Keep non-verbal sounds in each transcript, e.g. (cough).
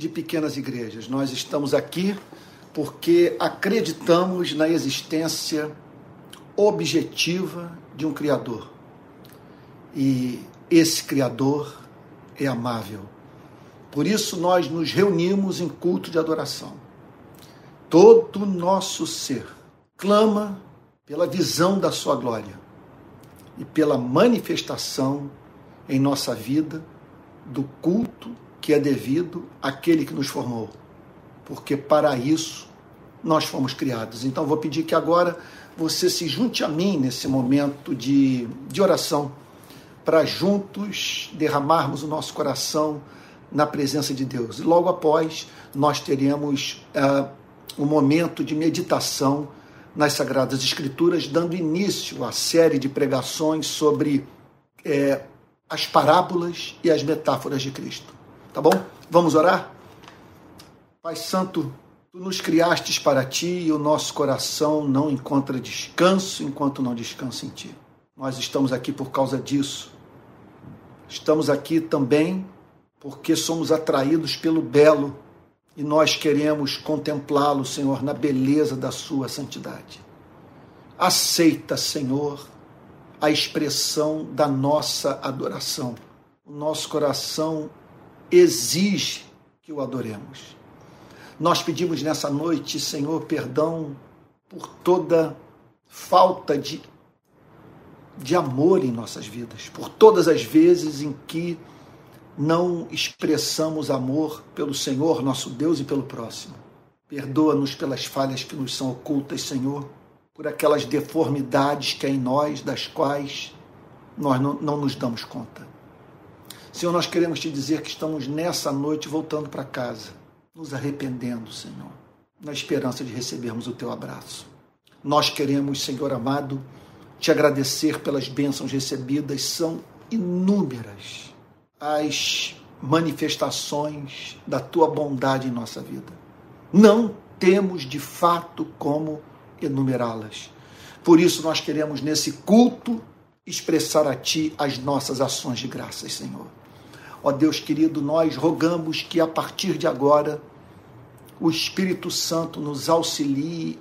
de pequenas igrejas. Nós estamos aqui porque acreditamos na existência objetiva de um Criador. E esse Criador é amável. Por isso nós nos reunimos em culto de adoração. Todo o nosso ser clama pela visão da sua glória e pela manifestação em nossa vida do culto que é devido àquele que nos formou. Porque para isso nós fomos criados. Então vou pedir que agora você se junte a mim nesse momento de, de oração, para juntos derramarmos o nosso coração na presença de Deus. E logo após, nós teremos uh, um momento de meditação nas Sagradas Escrituras, dando início à série de pregações sobre é, as parábolas e as metáforas de Cristo. Tá bom? Vamos orar? Pai Santo, tu nos criastes para ti e o nosso coração não encontra descanso enquanto não descansa em ti. Nós estamos aqui por causa disso. Estamos aqui também porque somos atraídos pelo belo e nós queremos contemplá-lo, Senhor, na beleza da Sua santidade. Aceita, Senhor, a expressão da nossa adoração. O nosso coração exige que o adoremos. Nós pedimos nessa noite, Senhor, perdão por toda falta de, de amor em nossas vidas, por todas as vezes em que não expressamos amor pelo Senhor, nosso Deus, e pelo próximo. Perdoa-nos pelas falhas que nos são ocultas, Senhor, por aquelas deformidades que há em nós, das quais nós não, não nos damos conta. Senhor, nós queremos te dizer que estamos nessa noite voltando para casa, nos arrependendo, Senhor, na esperança de recebermos o teu abraço. Nós queremos, Senhor amado, te agradecer pelas bênçãos recebidas, são inúmeras as manifestações da tua bondade em nossa vida. Não temos de fato como enumerá-las. Por isso nós queremos nesse culto expressar a ti as nossas ações de graças, Senhor. Ó Deus querido, nós rogamos que a partir de agora o Espírito Santo nos auxilie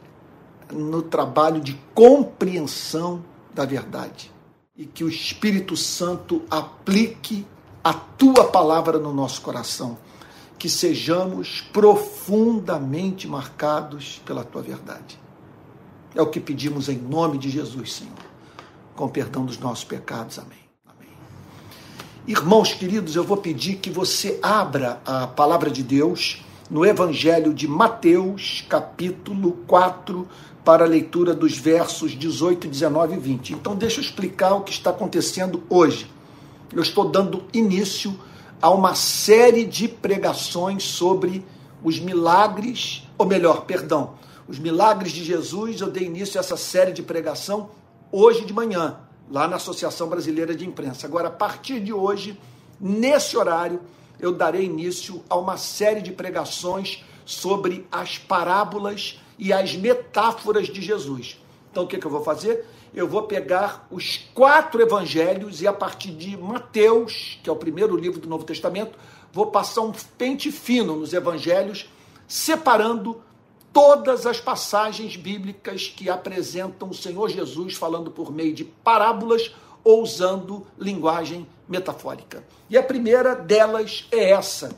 no trabalho de compreensão da verdade e que o Espírito Santo aplique a tua palavra no nosso coração, que sejamos profundamente marcados pela tua verdade. É o que pedimos em nome de Jesus, Senhor, com perdão dos nossos pecados. Amém. Irmãos queridos, eu vou pedir que você abra a palavra de Deus no Evangelho de Mateus, capítulo 4, para a leitura dos versos 18, 19 e 20. Então, deixa eu explicar o que está acontecendo hoje eu estou dando início a uma série de pregações sobre os milagres, ou melhor, perdão, os milagres de Jesus. Eu dei início a essa série de pregação hoje de manhã, lá na Associação Brasileira de Imprensa. Agora, a partir de hoje, nesse horário, eu darei início a uma série de pregações sobre as parábolas e as metáforas de Jesus. Então, o que, que eu vou fazer? eu vou pegar os quatro evangelhos e a partir de Mateus, que é o primeiro livro do Novo Testamento, vou passar um pente fino nos evangelhos, separando todas as passagens bíblicas que apresentam o Senhor Jesus falando por meio de parábolas ou usando linguagem metafórica. E a primeira delas é essa: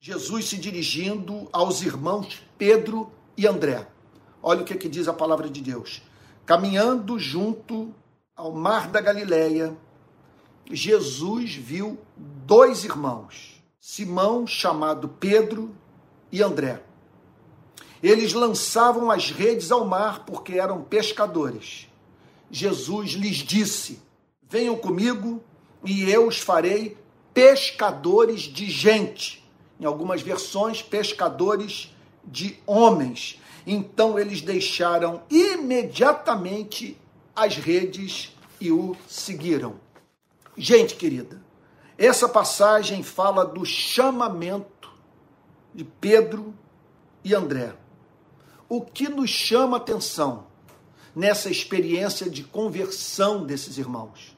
Jesus se dirigindo aos irmãos Pedro e André. Olha o que, é que diz a palavra de Deus. Caminhando junto ao mar da Galileia, Jesus viu dois irmãos, Simão, chamado Pedro, e André. Eles lançavam as redes ao mar porque eram pescadores. Jesus lhes disse: Venham comigo e eu os farei pescadores de gente. Em algumas versões, pescadores de homens. Então eles deixaram imediatamente as redes e o seguiram. Gente querida, essa passagem fala do chamamento de Pedro e André. O que nos chama atenção nessa experiência de conversão desses irmãos?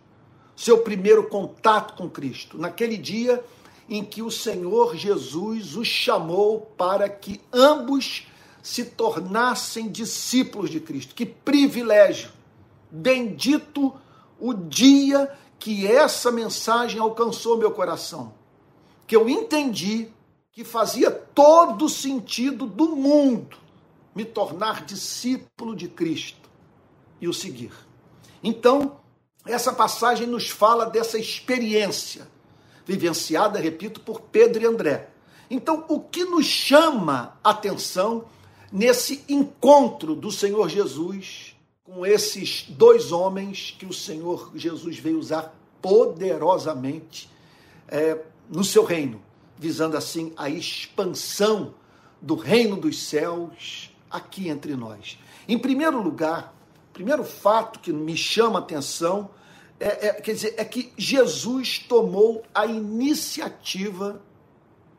Seu primeiro contato com Cristo. Naquele dia, em que o Senhor Jesus os chamou para que ambos se tornassem discípulos de Cristo. Que privilégio! Bendito o dia que essa mensagem alcançou meu coração. Que eu entendi que fazia todo sentido do mundo me tornar discípulo de Cristo e o seguir. Então, essa passagem nos fala dessa experiência vivenciada, repito, por Pedro e André. Então, o que nos chama atenção nesse encontro do Senhor Jesus com esses dois homens que o Senhor Jesus veio usar poderosamente é, no seu reino, visando assim a expansão do reino dos céus aqui entre nós. Em primeiro lugar, primeiro fato que me chama a atenção é, é, quer dizer, é que Jesus tomou a iniciativa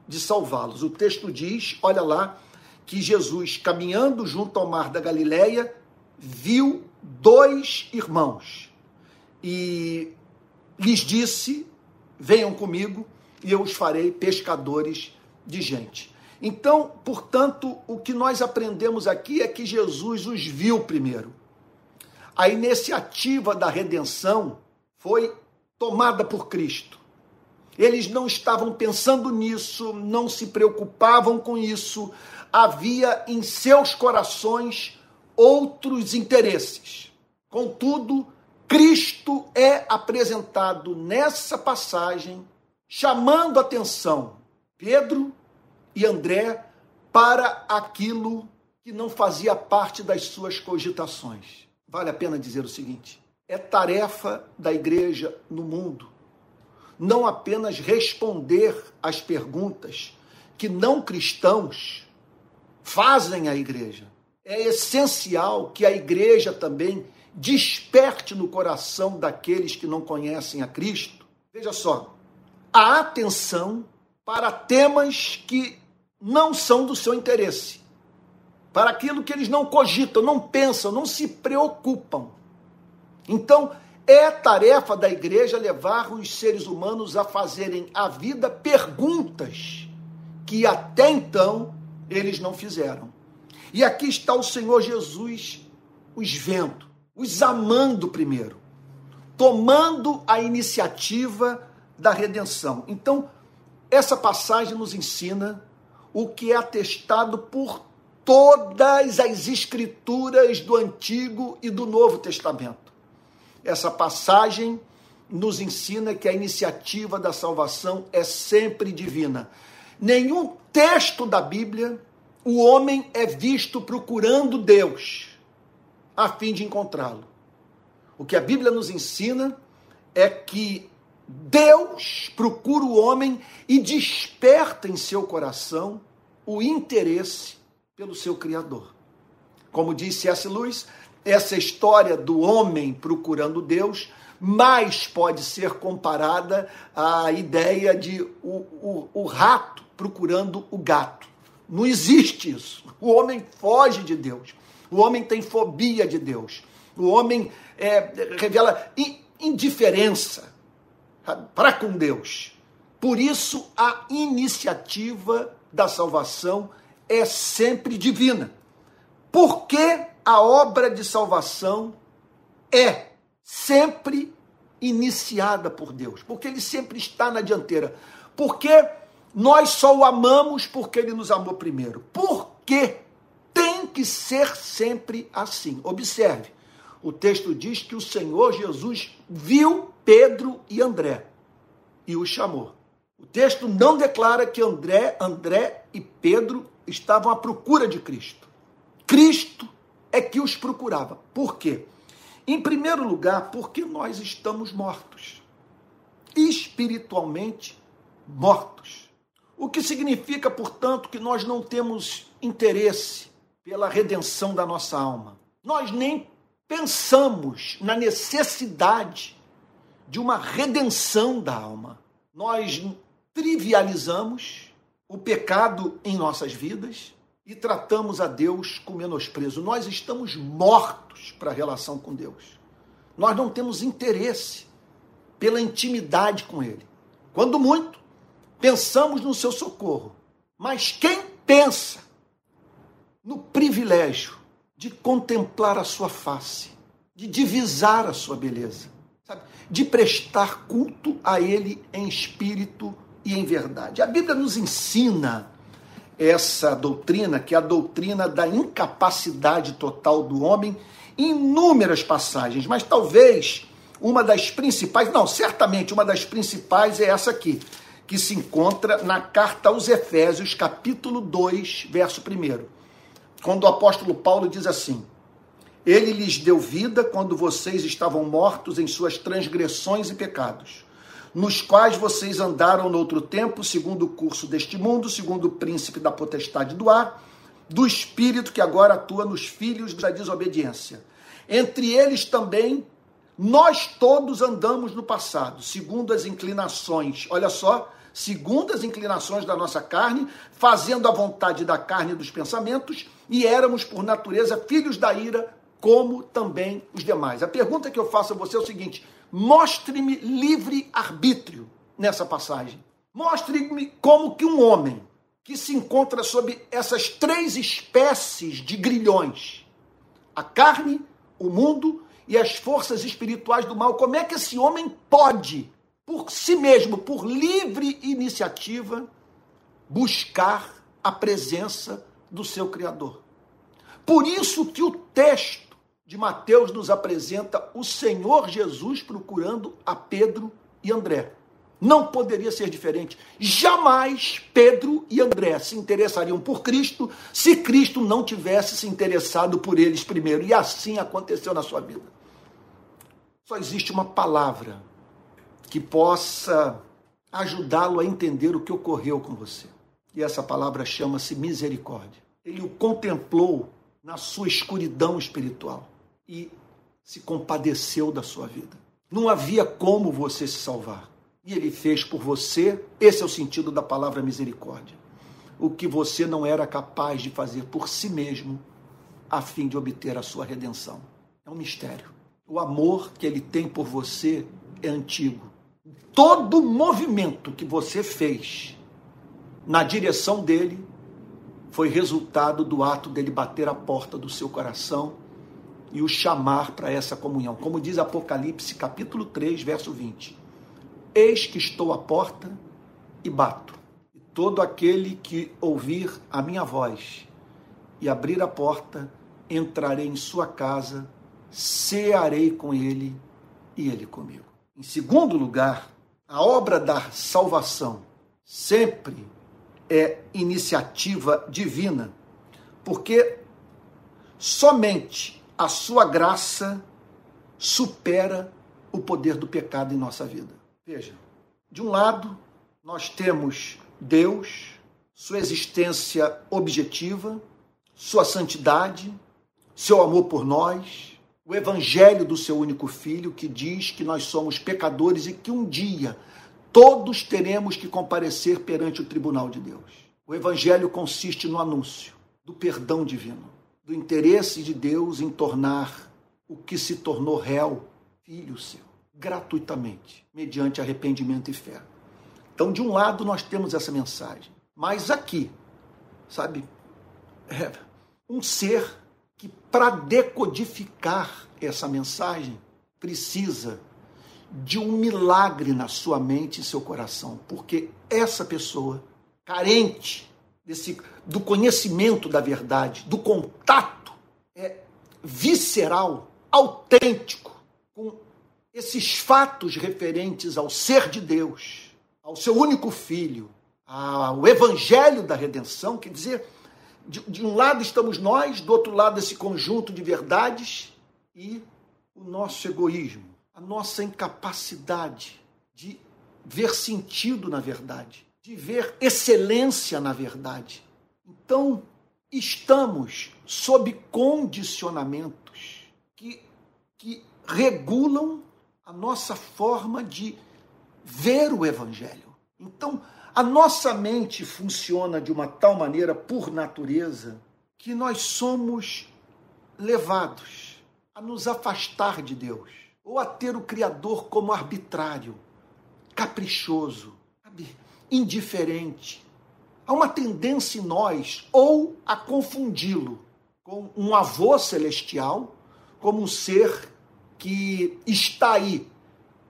de salvá-los. O texto diz, olha lá, que Jesus, caminhando junto ao mar da Galileia, viu dois irmãos e lhes disse: Venham comigo e eu os farei pescadores de gente. Então, portanto, o que nós aprendemos aqui é que Jesus os viu primeiro. A iniciativa da redenção foi tomada por Cristo. Eles não estavam pensando nisso, não se preocupavam com isso. Havia em seus corações outros interesses. Contudo, Cristo é apresentado nessa passagem, chamando atenção Pedro e André para aquilo que não fazia parte das suas cogitações. Vale a pena dizer o seguinte: é tarefa da igreja no mundo não apenas responder às perguntas que não cristãos fazem à igreja. É essencial que a igreja também desperte no coração daqueles que não conhecem a Cristo. Veja só, a atenção para temas que não são do seu interesse, para aquilo que eles não cogitam, não pensam, não se preocupam. Então, é tarefa da igreja levar os seres humanos a fazerem à vida perguntas que até então eles não fizeram. E aqui está o Senhor Jesus os vendo, os amando primeiro, tomando a iniciativa da redenção. Então, essa passagem nos ensina o que é atestado por todas as escrituras do Antigo e do Novo Testamento. Essa passagem nos ensina que a iniciativa da salvação é sempre divina. Nenhum texto da Bíblia o homem é visto procurando Deus a fim de encontrá-lo. O que a Bíblia nos ensina é que Deus procura o homem e desperta em seu coração o interesse pelo seu Criador. Como disse S. Lewis, essa história do homem procurando Deus mais pode ser comparada à ideia de o, o, o rato procurando o gato. Não existe isso. O homem foge de Deus. O homem tem fobia de Deus. O homem é, revela indiferença para com Deus. Por isso, a iniciativa da salvação é sempre divina. Por que a obra de salvação é sempre iniciada por Deus, porque ele sempre está na dianteira. Porque nós só o amamos porque ele nos amou primeiro. Porque tem que ser sempre assim. Observe, o texto diz que o Senhor Jesus viu Pedro e André e os chamou. O texto não declara que André, André e Pedro estavam à procura de Cristo. Cristo é que os procurava. Por quê? Em primeiro lugar, porque nós estamos mortos. Espiritualmente mortos. O que significa, portanto, que nós não temos interesse pela redenção da nossa alma. Nós nem pensamos na necessidade de uma redenção da alma. Nós trivializamos o pecado em nossas vidas, e tratamos a Deus com menosprezo. Nós estamos mortos para a relação com Deus. Nós não temos interesse pela intimidade com Ele. Quando muito, pensamos no seu socorro. Mas quem pensa no privilégio de contemplar a sua face, de divisar a sua beleza, sabe? de prestar culto a Ele em espírito e em verdade. A Bíblia nos ensina essa doutrina, que é a doutrina da incapacidade total do homem, em inúmeras passagens, mas talvez uma das principais, não, certamente uma das principais é essa aqui, que se encontra na carta aos Efésios, capítulo 2, verso 1 quando o apóstolo Paulo diz assim: Ele lhes deu vida quando vocês estavam mortos em suas transgressões e pecados, nos quais vocês andaram no outro tempo, segundo o curso deste mundo, segundo o príncipe da potestade do ar, do espírito que agora atua nos filhos da desobediência. Entre eles também nós todos andamos no passado, segundo as inclinações. Olha só, segundo as inclinações da nossa carne, fazendo a vontade da carne e dos pensamentos, e éramos, por natureza, filhos da ira, como também os demais. A pergunta que eu faço a você é o seguinte: mostre-me livre arbítrio nessa passagem. Mostre-me como que um homem que se encontra sob essas três espécies de grilhões, a carne, o mundo e as forças espirituais do mal, como é que esse homem pode por si mesmo, por livre iniciativa, buscar a presença do seu Criador. Por isso que o texto de Mateus nos apresenta o Senhor Jesus procurando a Pedro e André. Não poderia ser diferente. Jamais Pedro e André se interessariam por Cristo se Cristo não tivesse se interessado por eles primeiro. E assim aconteceu na sua vida. Só existe uma palavra que possa ajudá-lo a entender o que ocorreu com você. E essa palavra chama-se misericórdia. Ele o contemplou na sua escuridão espiritual e se compadeceu da sua vida. Não havia como você se salvar. E ele fez por você, esse é o sentido da palavra misericórdia. O que você não era capaz de fazer por si mesmo, a fim de obter a sua redenção. É um mistério. O amor que ele tem por você é antigo todo movimento que você fez na direção dele foi resultado do ato dele bater a porta do seu coração e o chamar para essa comunhão. Como diz Apocalipse, capítulo 3, verso 20: Eis que estou à porta e bato. E todo aquele que ouvir a minha voz e abrir a porta, entrarei em sua casa, cearei com ele e ele comigo. Em segundo lugar, a obra da salvação sempre é iniciativa divina, porque somente a sua graça supera o poder do pecado em nossa vida. Veja, de um lado, nós temos Deus, sua existência objetiva, sua santidade, seu amor por nós, o evangelho do seu único filho, que diz que nós somos pecadores e que um dia todos teremos que comparecer perante o tribunal de Deus. O evangelho consiste no anúncio do perdão divino, do interesse de Deus em tornar o que se tornou réu, filho seu, gratuitamente, mediante arrependimento e fé. Então, de um lado, nós temos essa mensagem, mas aqui, sabe, é um ser que para decodificar essa mensagem precisa de um milagre na sua mente e seu coração, porque essa pessoa carente desse do conhecimento da verdade, do contato é visceral, autêntico com esses fatos referentes ao ser de Deus, ao seu único filho, ao evangelho da redenção, quer dizer, de, de um lado estamos nós, do outro lado esse conjunto de verdades e o nosso egoísmo, a nossa incapacidade de ver sentido na verdade, de ver excelência na verdade. Então, estamos sob condicionamentos que, que regulam a nossa forma de ver o Evangelho. Então, a nossa mente funciona de uma tal maneira, por natureza, que nós somos levados a nos afastar de Deus, ou a ter o Criador como arbitrário, caprichoso, indiferente. Há uma tendência em nós ou a confundi-lo com um avô celestial, como um ser que está aí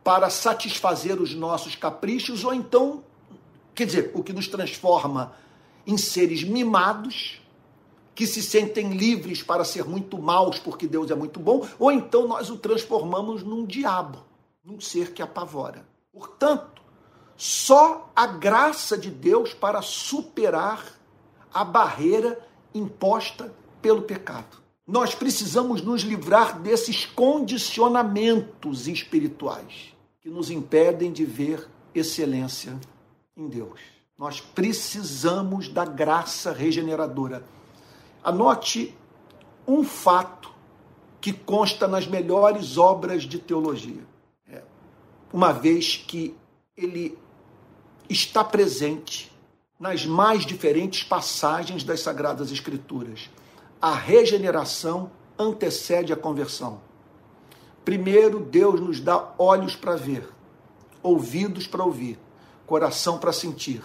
para satisfazer os nossos caprichos, ou então, quer dizer, o que nos transforma em seres mimados, que se sentem livres para ser muito maus porque Deus é muito bom, ou então nós o transformamos num diabo, num ser que apavora. Portanto, só a graça de Deus para superar a barreira imposta pelo pecado. Nós precisamos nos livrar desses condicionamentos espirituais que nos impedem de ver excelência em Deus. Nós precisamos da graça regeneradora. Anote um fato que consta nas melhores obras de teologia. É, uma vez que ele está presente nas mais diferentes passagens das Sagradas Escrituras. A regeneração antecede a conversão. Primeiro, Deus nos dá olhos para ver, ouvidos para ouvir, coração para sentir.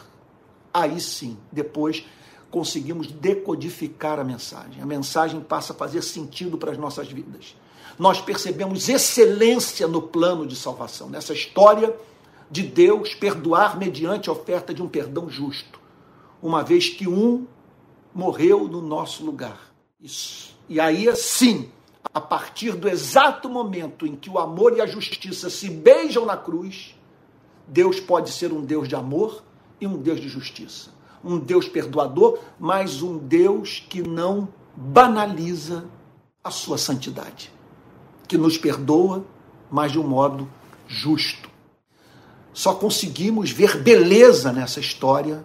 Aí sim, depois conseguimos decodificar a mensagem. A mensagem passa a fazer sentido para as nossas vidas. Nós percebemos excelência no plano de salvação, nessa história de Deus perdoar mediante a oferta de um perdão justo, uma vez que um morreu no nosso lugar. Isso. E aí, sim, a partir do exato momento em que o amor e a justiça se beijam na cruz, Deus pode ser um Deus de amor e um Deus de justiça. Um Deus perdoador, mas um Deus que não banaliza a sua santidade. Que nos perdoa, mas de um modo justo. Só conseguimos ver beleza nessa história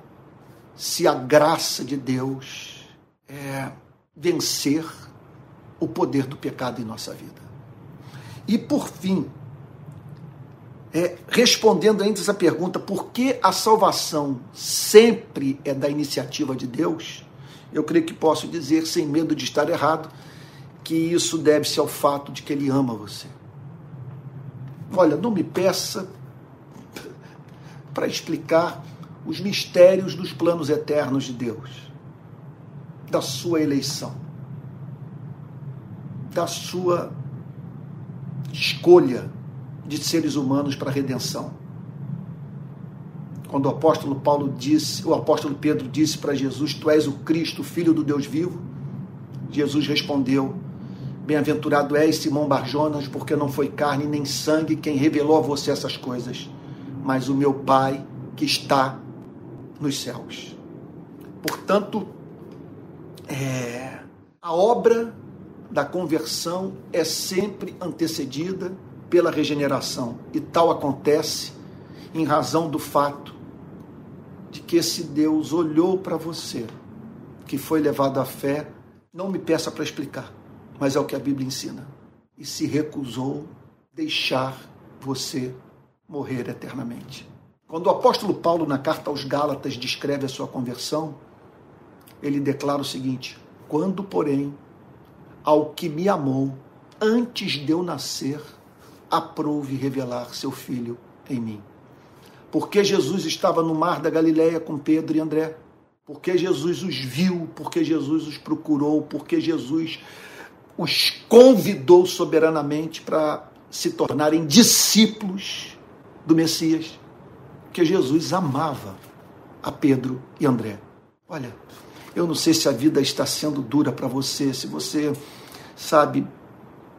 se a graça de Deus é vencer o poder do pecado em nossa vida. E por fim, é, respondendo ainda essa pergunta, por que a salvação sempre é da iniciativa de Deus? Eu creio que posso dizer, sem medo de estar errado, que isso deve-se ao fato de que Ele ama você. Olha, não me peça para explicar os mistérios dos planos eternos de Deus, da sua eleição, da sua escolha de seres humanos para a redenção. Quando o apóstolo Paulo disse, o apóstolo Pedro disse para Jesus: Tu és o Cristo, filho do Deus vivo. Jesus respondeu: Bem-aventurado és Simão Barjonas, porque não foi carne nem sangue quem revelou a você essas coisas, mas o meu Pai que está nos céus. Portanto, é, a obra da conversão é sempre antecedida pela regeneração, e tal acontece em razão do fato de que esse Deus olhou para você, que foi levado à fé, não me peça para explicar, mas é o que a Bíblia ensina, e se recusou deixar você morrer eternamente. Quando o apóstolo Paulo, na carta aos Gálatas, descreve a sua conversão, ele declara o seguinte: Quando, porém, ao que me amou antes de eu nascer, aprouve revelar seu filho em mim. Porque Jesus estava no mar da Galileia com Pedro e André. Porque Jesus os viu, porque Jesus os procurou, porque Jesus os convidou soberanamente para se tornarem discípulos do Messias que Jesus amava a Pedro e André. Olha, eu não sei se a vida está sendo dura para você, se você, sabe,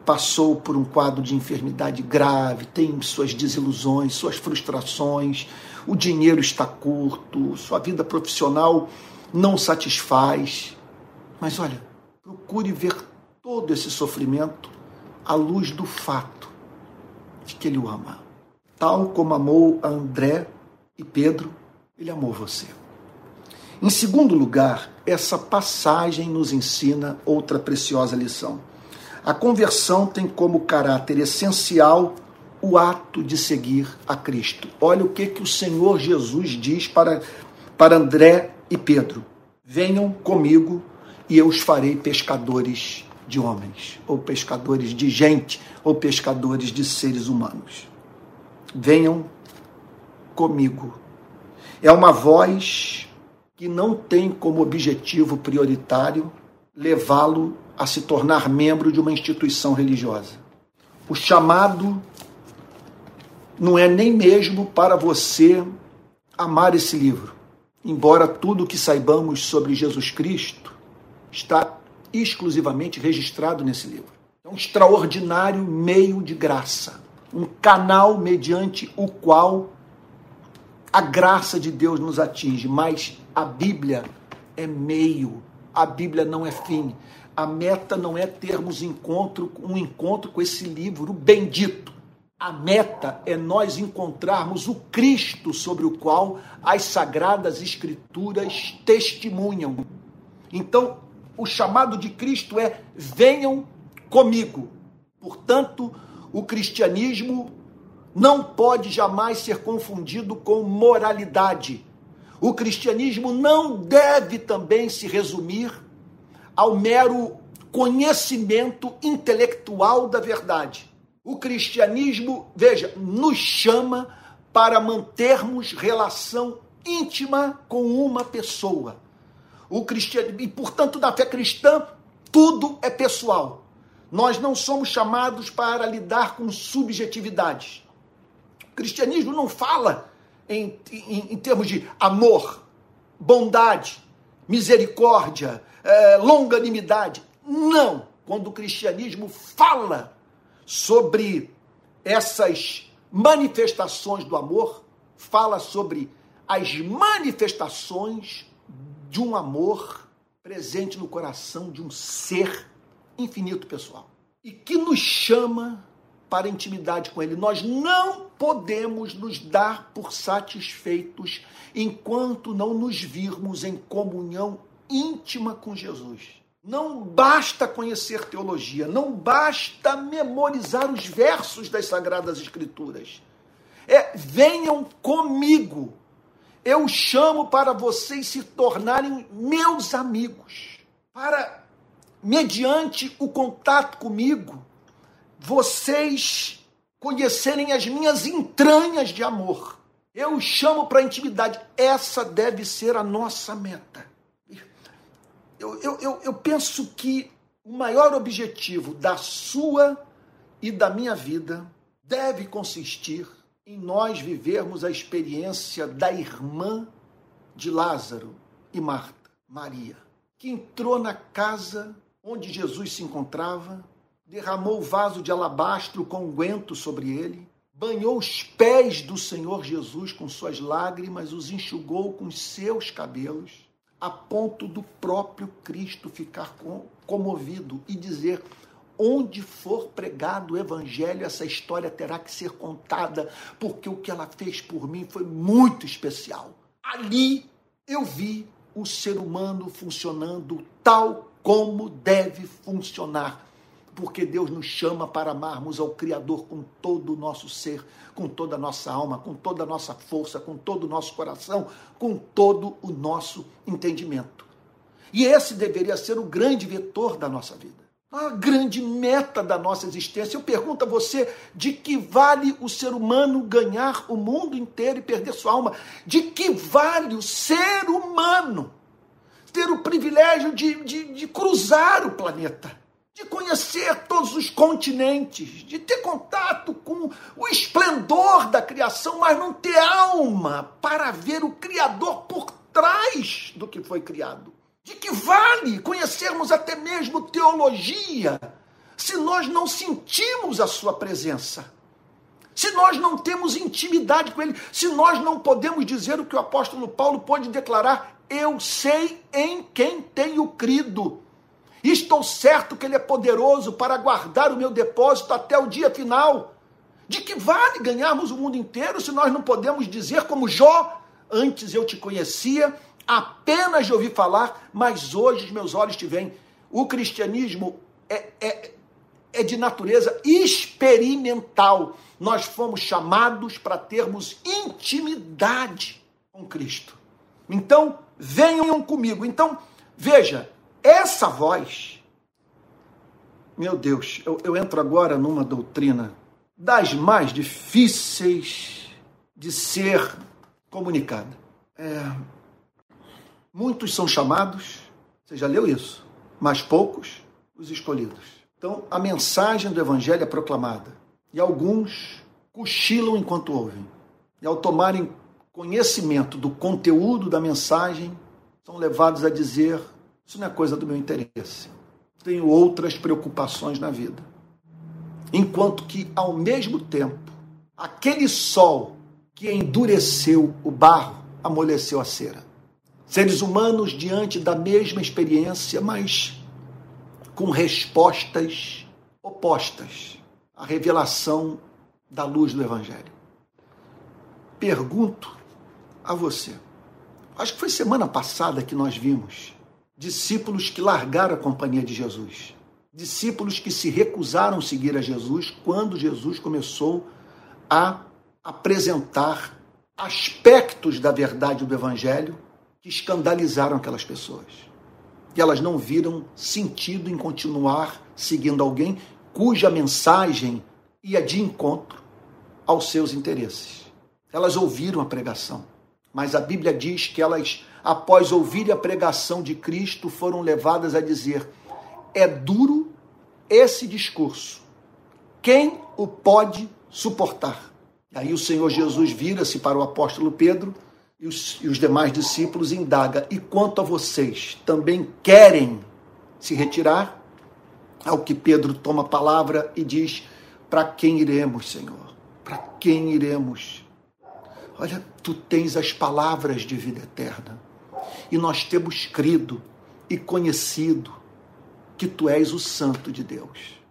passou por um quadro de enfermidade grave, tem suas desilusões, suas frustrações, o dinheiro está curto, sua vida profissional não satisfaz. Mas olha, procure ver todo esse sofrimento à luz do fato de que ele o ama. Tal como amou André e Pedro, ele amou você. Em segundo lugar, essa passagem nos ensina outra preciosa lição. A conversão tem como caráter essencial o ato de seguir a Cristo. Olha o que, que o Senhor Jesus diz para, para André e Pedro: Venham comigo e eu os farei pescadores de homens, ou pescadores de gente, ou pescadores de seres humanos. Venham comigo É uma voz que não tem como objetivo prioritário levá-lo a se tornar membro de uma instituição religiosa. O chamado não é nem mesmo para você amar esse livro, embora tudo o que saibamos sobre Jesus Cristo está exclusivamente registrado nesse livro. É um extraordinário meio de graça, um canal mediante o qual a graça de Deus nos atinge, mas a Bíblia é meio, a Bíblia não é fim. A meta não é termos encontro, um encontro com esse livro bendito. A meta é nós encontrarmos o Cristo sobre o qual as sagradas escrituras testemunham. Então, o chamado de Cristo é: venham comigo. Portanto, o cristianismo não pode jamais ser confundido com moralidade. O cristianismo não deve também se resumir ao mero conhecimento intelectual da verdade. O cristianismo, veja, nos chama para mantermos relação íntima com uma pessoa. O cristianismo, e portanto, na fé cristã, tudo é pessoal. Nós não somos chamados para lidar com subjetividades. O cristianismo não fala em, em, em termos de amor, bondade, misericórdia, é, longanimidade. Não! Quando o cristianismo fala sobre essas manifestações do amor, fala sobre as manifestações de um amor presente no coração de um ser infinito pessoal e que nos chama para intimidade com Ele. Nós não podemos nos dar por satisfeitos enquanto não nos virmos em comunhão íntima com Jesus. Não basta conhecer teologia, não basta memorizar os versos das Sagradas Escrituras. É, venham comigo. Eu chamo para vocês se tornarem meus amigos. Para, mediante o contato comigo, vocês conhecerem as minhas entranhas de amor. Eu chamo para intimidade. Essa deve ser a nossa meta. Eu, eu, eu, eu penso que o maior objetivo da sua e da minha vida deve consistir em nós vivermos a experiência da irmã de Lázaro e Marta, Maria, que entrou na casa onde Jesus se encontrava derramou o vaso de alabastro com unguento sobre ele, banhou os pés do Senhor Jesus com suas lágrimas, os enxugou com seus cabelos, a ponto do próprio Cristo ficar comovido e dizer: onde for pregado o evangelho, essa história terá que ser contada, porque o que ela fez por mim foi muito especial. Ali eu vi o ser humano funcionando tal como deve funcionar porque Deus nos chama para amarmos ao Criador com todo o nosso ser, com toda a nossa alma, com toda a nossa força, com todo o nosso coração, com todo o nosso entendimento. E esse deveria ser o grande vetor da nossa vida, a grande meta da nossa existência. Eu pergunto a você: de que vale o ser humano ganhar o mundo inteiro e perder sua alma? De que vale o ser humano ter o privilégio de, de, de cruzar o planeta? de conhecer todos os continentes, de ter contato com o esplendor da criação, mas não ter alma para ver o Criador por trás do que foi criado. De que vale conhecermos até mesmo teologia se nós não sentimos a sua presença? Se nós não temos intimidade com ele, se nós não podemos dizer o que o apóstolo Paulo pode declarar, eu sei em quem tenho crido Estou certo que Ele é poderoso para guardar o meu depósito até o dia final. De que vale ganharmos o mundo inteiro se nós não podemos dizer, como Jó, antes eu te conhecia, apenas de ouvir falar, mas hoje os meus olhos te veem. O cristianismo é, é, é de natureza experimental. Nós fomos chamados para termos intimidade com Cristo. Então, venham comigo. Então, veja, essa voz, meu Deus, eu, eu entro agora numa doutrina das mais difíceis de ser comunicada. É, muitos são chamados, você já leu isso, mas poucos os escolhidos. Então, a mensagem do Evangelho é proclamada e alguns cochilam enquanto ouvem. E ao tomarem conhecimento do conteúdo da mensagem, são levados a dizer: Isso não é coisa do meu interesse. Tenho outras preocupações na vida. Enquanto que, ao mesmo tempo, aquele sol que endureceu o barro amoleceu a cera. Seres humanos diante da mesma experiência, mas com respostas opostas à revelação da luz do Evangelho. Pergunto a você. Acho que foi semana passada que nós vimos discípulos que largaram a companhia de Jesus. Discípulos que se recusaram a seguir a Jesus quando Jesus começou a apresentar aspectos da verdade do Evangelho que escandalizaram aquelas pessoas. E elas não viram sentido em continuar seguindo alguém cuja mensagem ia de encontro aos seus interesses. Elas ouviram a pregação, mas a Bíblia diz que elas, após ouvir a pregação de Cristo, foram levadas a dizer: é duro esse discurso. Quem o pode suportar? Aí o Senhor Jesus vira-se para o apóstolo Pedro e os, e os demais discípulos indaga: E quanto a vocês, também querem se retirar? Ao que Pedro toma a palavra e diz: Para quem iremos, Senhor? Para quem iremos? Olha, tu tens as palavras de vida eterna. E nós temos crido e conhecido que tu és o Santo de Deus.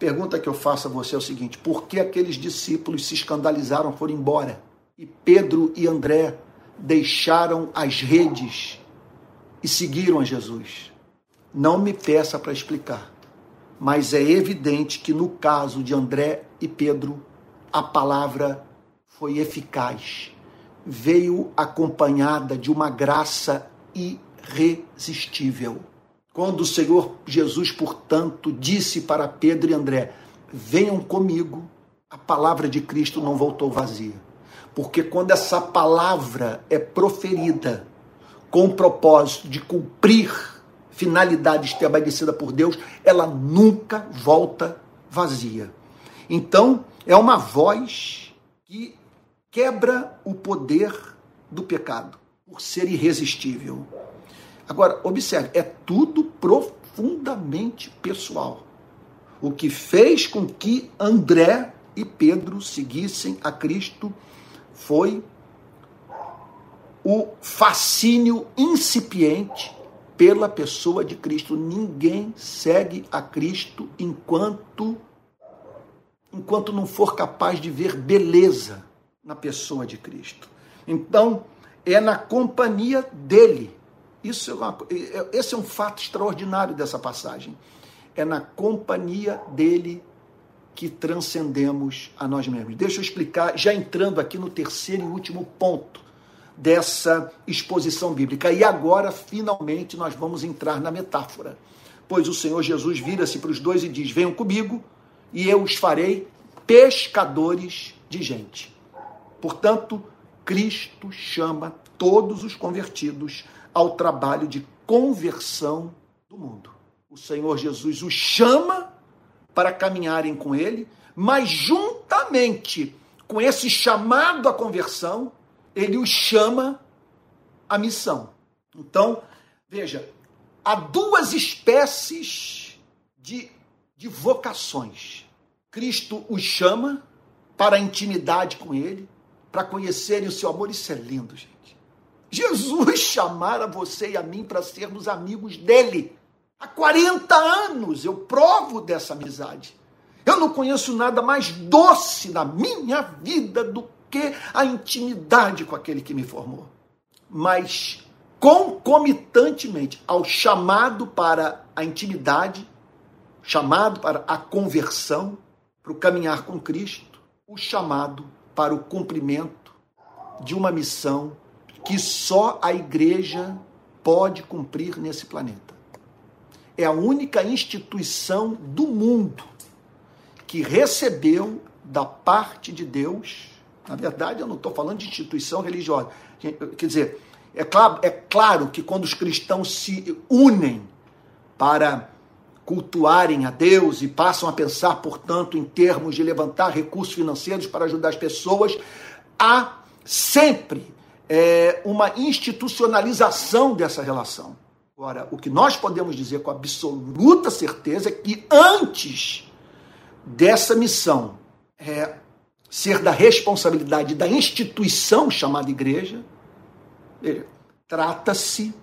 Pergunta que eu faço a você é o seguinte: por que aqueles discípulos se escandalizaram, foram embora? E Pedro e André deixaram as redes e seguiram a Jesus? Não me peça para explicar, mas é evidente que no caso de André e Pedro, a palavra foi eficaz. Veio acompanhada de uma graça irresistível. Quando o Senhor Jesus, portanto, disse para Pedro e André: Venham comigo, a palavra de Cristo não voltou vazia. Porque quando essa palavra é proferida com o propósito de cumprir finalidade estabelecida por Deus, ela nunca volta vazia. Então, é uma voz que quebra o poder do pecado por ser irresistível. Agora, observe, é tudo profundamente pessoal. O que fez com que André e Pedro seguissem a Cristo foi o fascínio incipiente pela pessoa de Cristo. Ninguém segue a Cristo enquanto enquanto não for capaz de ver beleza na pessoa de Cristo. Então, é na companhia dele isso é uma, é, esse é um fato extraordinário dessa passagem. É na companhia dele que transcendemos a nós mesmos. Deixa eu explicar, já entrando aqui no terceiro e último ponto dessa exposição bíblica. E agora, finalmente, nós vamos entrar na metáfora. Pois o Senhor Jesus vira-se para os dois e diz: Venham comigo e eu os farei pescadores de gente. Portanto, Cristo chama todos os convertidos ao trabalho de conversão do mundo. O Senhor Jesus os chama para caminharem com ele, mas juntamente com esse chamado à conversão, ele os chama à missão. Então, veja, há duas espécies de, de vocações. Cristo os chama para a intimidade com ele, para conhecerem o seu amor. Isso é lindo, gente. Jesus (laughs) chamara você e a mim para sermos amigos dele. Há 40 anos eu provo dessa amizade. Eu não conheço nada mais doce na minha vida do que a intimidade com aquele que me formou. Mas concomitantemente ao chamado para a intimidade, chamado para a conversão, para o caminhar com Cristo, o chamado para o cumprimento de uma missão que só a igreja pode cumprir nesse planeta. É a única instituição do mundo que recebeu da parte de Deus, na verdade eu não estou falando de instituição religiosa, quer dizer, É claro, é claro que quando os cristãos se unem para cultuarem a Deus e passam a pensar, portanto, em termos de levantar recursos financeiros para ajudar as pessoas, há sempre é, uma institucionalização dessa relação. Agora, o que nós podemos dizer com absoluta certeza é que antes dessa missão é, ser da responsabilidade da instituição chamada igreja, trata-se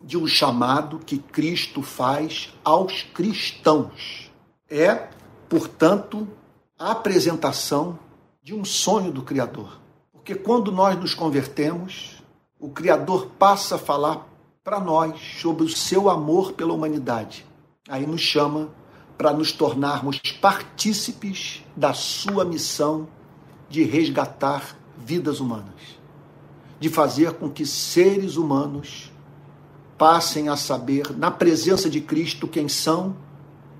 de um chamado que Cristo faz aos cristãos. É, portanto, a apresentação de um sonho do Criador. Porque quando nós nos convertemos, o Criador passa a falar para nós sobre o seu amor pela humanidade. Aí nos chama para nos tornarmos partícipes da sua missão de resgatar vidas humanas, de fazer com que seres humanos passem a saber, na presença de Cristo, quem são,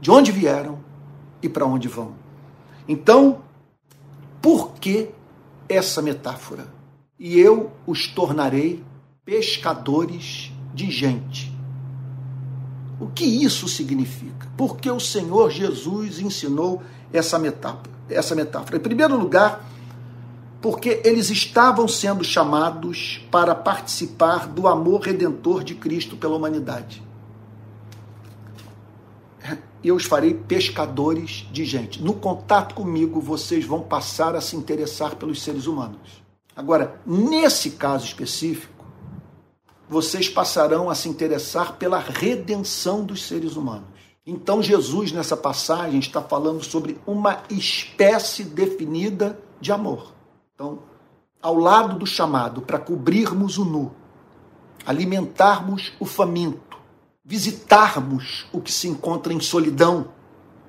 de onde vieram e para onde vão. Então, por que essa metáfora? E eu os tornarei pescadores de gente. O que isso significa? Porque o Senhor Jesus ensinou essa metáfora. Essa metáfora. Em primeiro lugar, porque eles estavam sendo chamados para participar do amor redentor de Cristo pela humanidade. Eu os farei pescadores de gente. No contato comigo, vocês vão passar a se interessar pelos seres humanos. Agora, nesse caso específico, vocês passarão a se interessar pela redenção dos seres humanos. Então, Jesus, nessa passagem, está falando sobre uma espécie definida de amor. Então, ao lado do chamado para cobrirmos o nu, alimentarmos o faminto, visitarmos o que se encontra em solidão,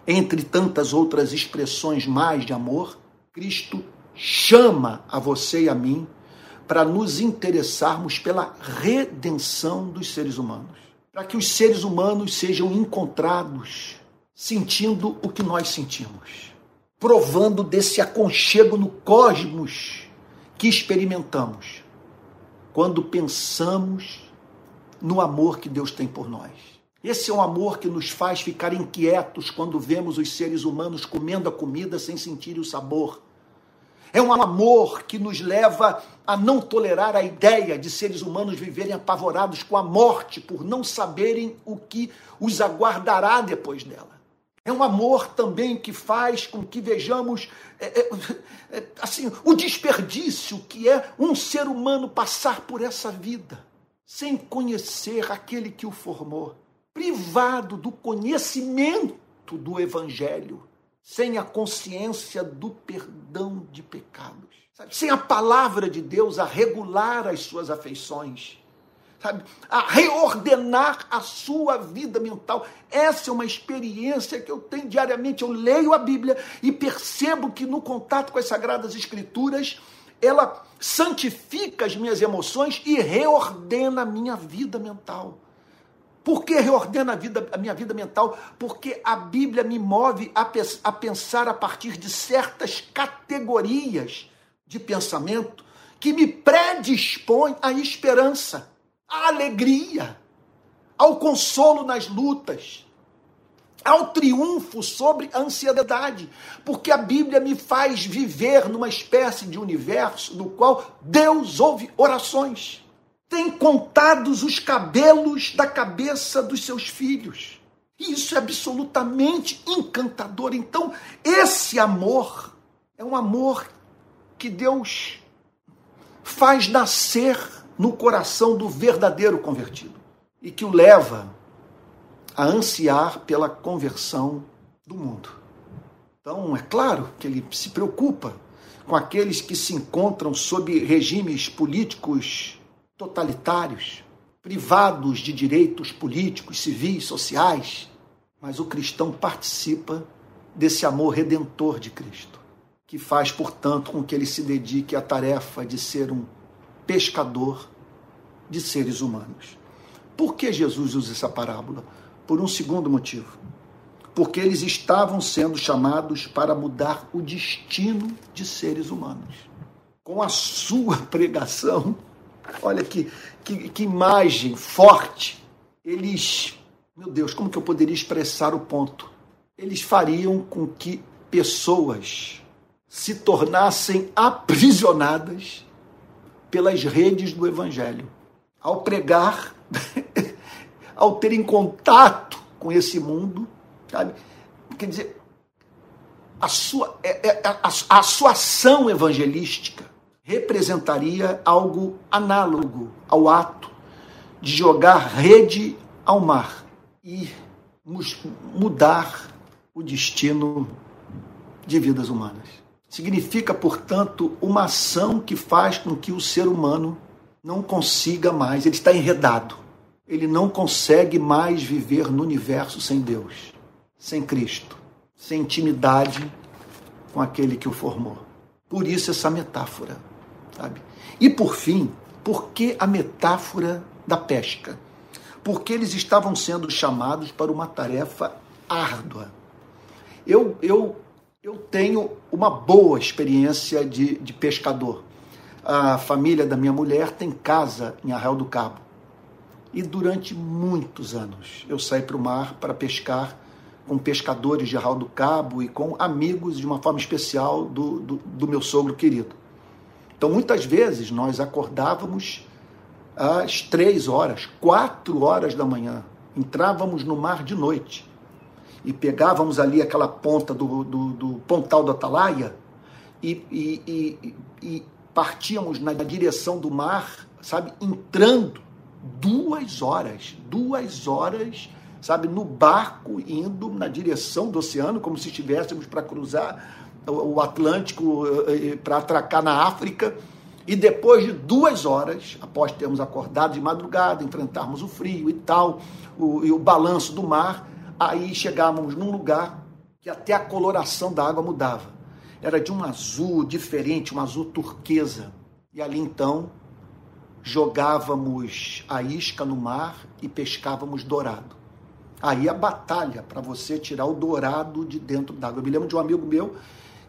entre tantas outras expressões mais de amor, Cristo chama a você e a mim para nos interessarmos pela redenção dos seres humanos, para que os seres humanos sejam encontrados sentindo o que nós sentimos provando desse aconchego no cosmos que experimentamos quando pensamos no amor que Deus tem por nós. Esse é um amor que nos faz ficar inquietos quando vemos os seres humanos comendo a comida sem sentir o sabor. É um amor que nos leva a não tolerar a ideia de seres humanos viverem apavorados com a morte por não saberem o que os aguardará depois dela. É um amor também que faz com que vejamos é, é, é, assim o desperdício que é um ser humano passar por essa vida sem conhecer aquele que o formou, privado do conhecimento do Evangelho, sem a consciência do perdão de pecados, sabe? sem a palavra de Deus a regular as suas afeições sabe, a reordenar a sua vida mental. Essa é uma experiência que eu tenho diariamente. Eu leio a Bíblia e percebo que no contato com as Sagradas Escrituras, ela santifica as minhas emoções e reordena a minha vida mental. Por que reordena a, vida, a minha vida mental? Porque a Bíblia me move a, a pensar a partir de certas categorias de pensamento que me predispõem à esperança à alegria, ao consolo nas lutas, ao triunfo sobre a ansiedade, porque a Bíblia me faz viver numa espécie de universo no qual Deus ouve orações, tem contados os cabelos da cabeça dos seus filhos. E isso é absolutamente encantador. Então, esse amor é um amor que Deus faz nascer no coração do verdadeiro convertido e que o leva a ansiar pela conversão do mundo. Então, é claro que ele se preocupa com aqueles que se encontram sob regimes políticos totalitários, privados de direitos políticos, civis, sociais, mas o cristão participa desse amor redentor de Cristo, que faz, portanto, com que ele se dedique à tarefa de ser um pescador de seres humanos. Por que Jesus usa essa parábola? Por um segundo motivo. Porque eles estavam sendo chamados para mudar o destino de seres humanos. Com a sua (laughs) pregação, Olha que, que, que imagem forte. Eles, meu Deus, como que eu poderia expressar o ponto? Eles fariam com que pessoas se tornassem (laughs) aprisionadas pelas redes do Evangelho. Ao pregar, (laughs) ao terem contato com esse mundo, sabe? Quer dizer, a sua, é, é, a sua ação evangelística representaria algo análogo ao ato de jogar rede ao mar e mudar o destino de vidas humanas. Significa, portanto, uma ação que faz com que o ser humano não consiga mais, ele está enredado. Ele não consegue mais viver no universo sem Deus, sem Cristo, sem intimidade com aquele que o formou. Por isso essa metáfora, sabe? E por fim, por que a metáfora da pesca? Porque eles estavam sendo chamados para uma tarefa árdua. Eu, eu eu tenho uma boa experiência de, de pescador. A família da minha mulher tem casa em Arraial do Cabo. E durante muitos anos eu saí para o mar para pescar com pescadores de Arraial do Cabo e com amigos de uma forma especial do, do, do meu sogro querido. Então, muitas vezes nós acordávamos às três horas, quatro horas da manhã, entrávamos no mar de noite e pegávamos ali aquela ponta do, do, do pontal do Atalaia e, e, e, e partíamos na direção do mar, sabe, entrando duas horas, duas horas, sabe, no barco indo na direção do oceano, como se estivéssemos para cruzar o Atlântico eh, eh, para atracar na África. E depois de duas horas, após termos acordado de madrugada, enfrentarmos o frio e tal, o, e o balanço do mar, Aí chegávamos num lugar que até a coloração da água mudava. Era de um azul diferente, um azul turquesa. E ali então jogávamos a isca no mar e pescávamos dourado. Aí a batalha para você tirar o dourado de dentro d'água. Eu me lembro de um amigo meu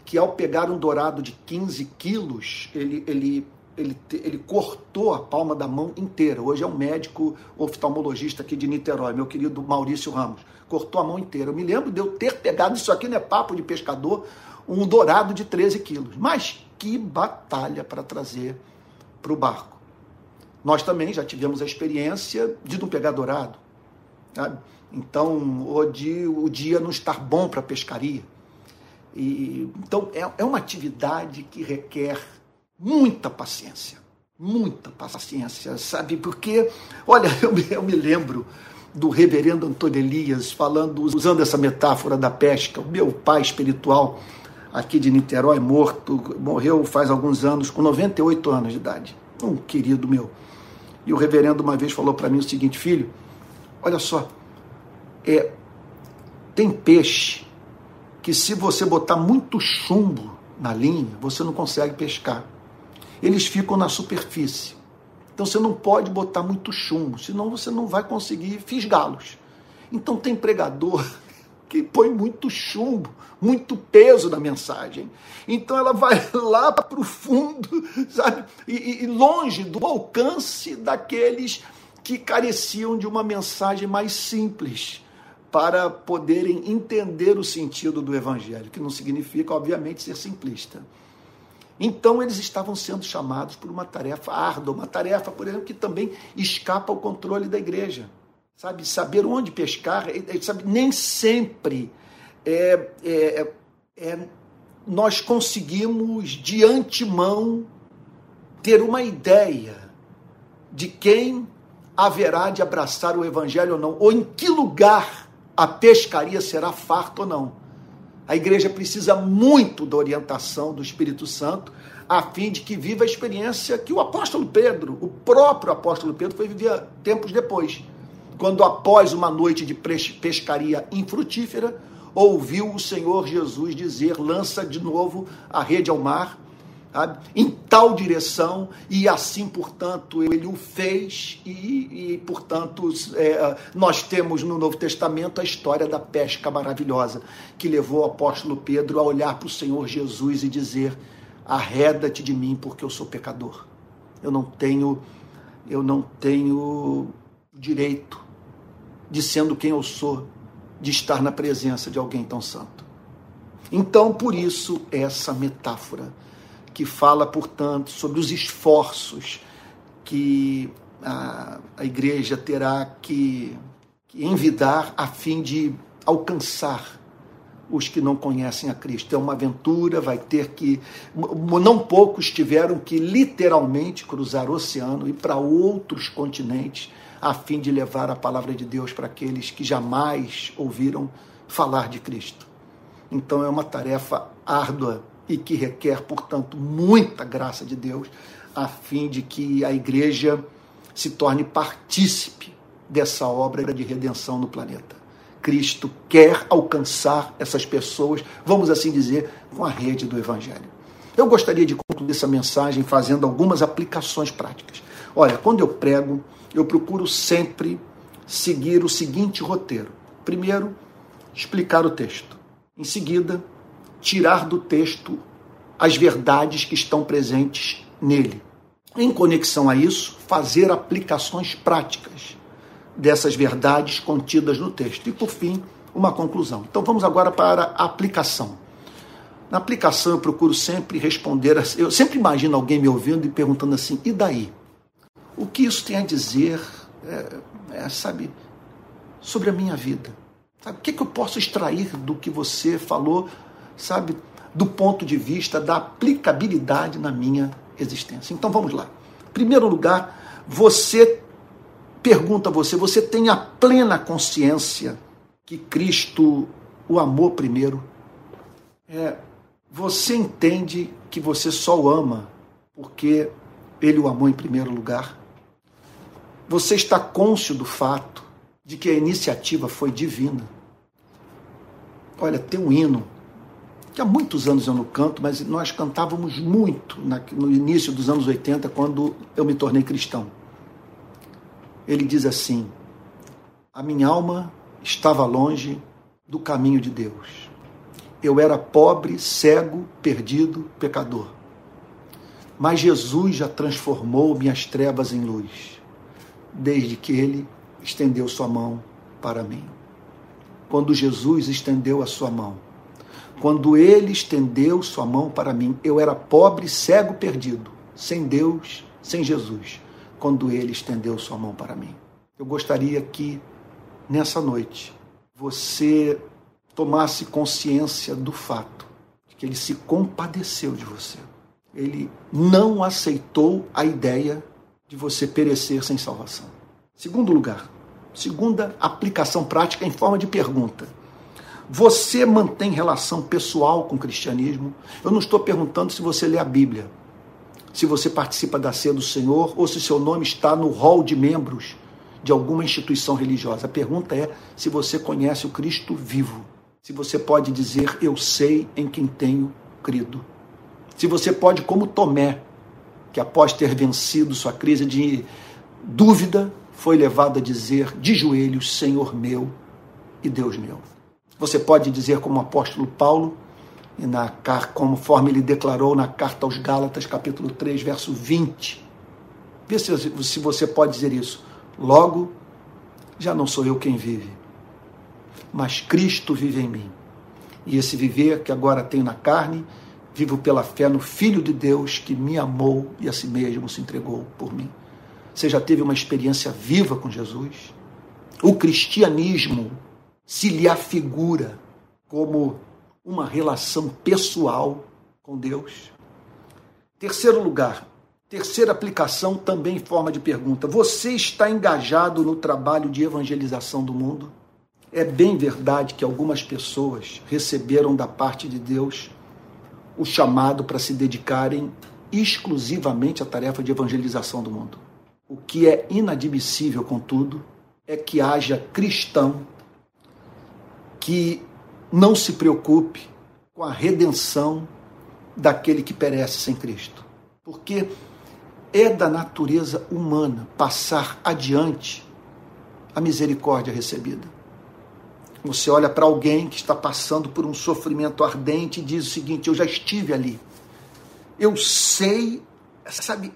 que ao pegar um dourado de 15 quilos, ele, ele ele, ele cortou a palma da mão inteira. Hoje é um médico oftalmologista aqui de Niterói, meu querido Maurício Ramos. Cortou a mão inteira. Eu me lembro de eu ter pegado, isso aqui não é papo de pescador, um dourado de 13 quilos. Mas que batalha para trazer para o barco. Nós também já tivemos a experiência de não pegar dourado. Sabe? Então, o dia, o dia não estar bom para pescaria. E, então, é, é uma atividade que requer muita paciência, muita paciência, sabe? Porque, olha, (laughs) eu eu me lembro do reverendo Antônio Elias falando, usando essa metáfora da pesca, o meu pai espiritual aqui de Niterói, morto, morreu faz alguns anos, com 98 anos de idade, um querido meu. E o reverendo uma vez falou para mim o seguinte, filho, olha só, é, tem peixe que se você botar muito chumbo na linha, você não consegue pescar eles ficam na superfície. Então você não pode botar muito chumbo, senão você não vai conseguir fisgá-los. Então tem pregador (laughs) que põe muito chumbo, muito peso na mensagem. Então ela vai (laughs) lá para o fundo, (laughs) sabe? E, e longe do alcance daqueles que careciam de uma mensagem mais simples para poderem entender o sentido do evangelho, que não significa, obviamente, ser simplista. Então eles estavam sendo chamados por uma tarefa árdua, uma tarefa, por exemplo, que também escapa ao controle da igreja. Sabe, saber onde pescar, sabe, nem sempre é, é, é, nós conseguimos de antemão ter uma ideia de quem haverá de abraçar o evangelho ou não, ou em que lugar a pescaria será farta ou não. A igreja precisa muito da orientação do Espírito Santo, a fim de que viva a experiência que o apóstolo Pedro, o próprio apóstolo Pedro, foi viver tempos depois, quando após uma noite de pescaria infrutífera, ouviu o Senhor Jesus dizer: lança de novo a rede ao mar sabe? em tal direção, e assim, portanto, ele o fez, e, e portanto, é, nós temos no Novo Testamento a história da pesca maravilhosa, que levou o apóstolo Pedro a olhar para o Senhor Jesus e dizer: arreda-te de mim, porque eu sou pecador. Eu não tenho eu não tenho direito de sendo quem eu sou, de estar na presença de alguém tão santo. Então, por isso, essa metáfora que fala, portanto, sobre os esforços que a, a igreja terá que, que envidar a fim de alcançar os que não conhecem a Cristo. É uma aventura, vai ter que. Não poucos tiveram que literalmente cruzar o oceano e para outros continentes a fim de levar a palavra de Deus para aqueles que jamais ouviram falar de Cristo. Então é uma tarefa árdua e que requer, portanto, muita graça de Deus, a fim de que a igreja se torne partícipe dessa obra de redenção no planeta. Cristo quer alcançar essas pessoas, vamos assim dizer, com a rede do Evangelho. Eu gostaria de concluir essa mensagem fazendo algumas aplicações práticas. Olha, quando eu prego, eu procuro sempre seguir o seguinte roteiro: primeiro, explicar o texto, em seguida, tirar do texto as verdades que estão presentes nele. Em conexão a isso, fazer aplicações práticas dessas verdades contidas no texto. E, por fim, uma conclusão. Então, vamos agora para a aplicação. Na aplicação, eu procuro sempre responder. Eu sempre imagino alguém me ouvindo e perguntando assim: e daí? o que isso tem a dizer, é, é, sabe, sobre a minha vida. Sabe? O que, que eu posso extrair do que você falou, sabe, do ponto de vista da aplicabilidade na minha existência. Então vamos lá. Em primeiro lugar, você pergunta a você, você tem a plena consciência que Cristo o amou primeiro? É, você entende que você só o ama porque ele o amou em primeiro lugar? Você está cônscio do fato de que a iniciativa foi divina. Olha, tem um hino que há muitos anos eu não canto, mas nós cantávamos muito no início dos anos 80, quando eu me tornei cristão. Ele diz assim: A minha alma estava longe do caminho de Deus. Eu era pobre, cego, perdido, pecador. Mas Jesus já transformou minhas trevas em luz desde que ele estendeu sua mão para mim. Quando Jesus estendeu a sua mão, quando ele estendeu sua mão para mim, eu era pobre, cego, perdido, sem Deus, sem Jesus, quando ele estendeu sua mão para mim. Eu gostaria que nessa noite você tomasse consciência do fato de que ele se compadeceu de você. Ele não aceitou a ideia de você perecer sem salvação. Segundo lugar, segunda aplicação prática em forma de pergunta. Você mantém relação pessoal com o cristianismo? Eu não estou perguntando se você lê a Bíblia, se você participa da ceia do Senhor ou se seu nome está no hall de membros de alguma instituição religiosa. A pergunta é se você conhece o Cristo vivo. Se você pode dizer, eu sei em quem tenho crido. Se você pode, como Tomé, que após ter vencido sua crise de dúvida, foi levado a dizer de joelhos: Senhor meu e Deus meu. Você pode dizer, como o apóstolo Paulo, e na, conforme ele declarou na carta aos Gálatas, capítulo 3, verso 20. Vê se, se você pode dizer isso. Logo, já não sou eu quem vive, mas Cristo vive em mim. E esse viver que agora tenho na carne, Vivo pela fé no Filho de Deus que me amou e a si mesmo se entregou por mim. Você já teve uma experiência viva com Jesus? O cristianismo se lhe afigura como uma relação pessoal com Deus? Terceiro lugar, terceira aplicação também em forma de pergunta: você está engajado no trabalho de evangelização do mundo? É bem verdade que algumas pessoas receberam da parte de Deus o chamado para se dedicarem exclusivamente à tarefa de evangelização do mundo. O que é inadmissível, contudo, é que haja cristão que não se preocupe com a redenção daquele que perece sem Cristo. Porque é da natureza humana passar adiante a misericórdia recebida. Você olha para alguém que está passando por um sofrimento ardente e diz o seguinte: Eu já estive ali. Eu sei, sabe,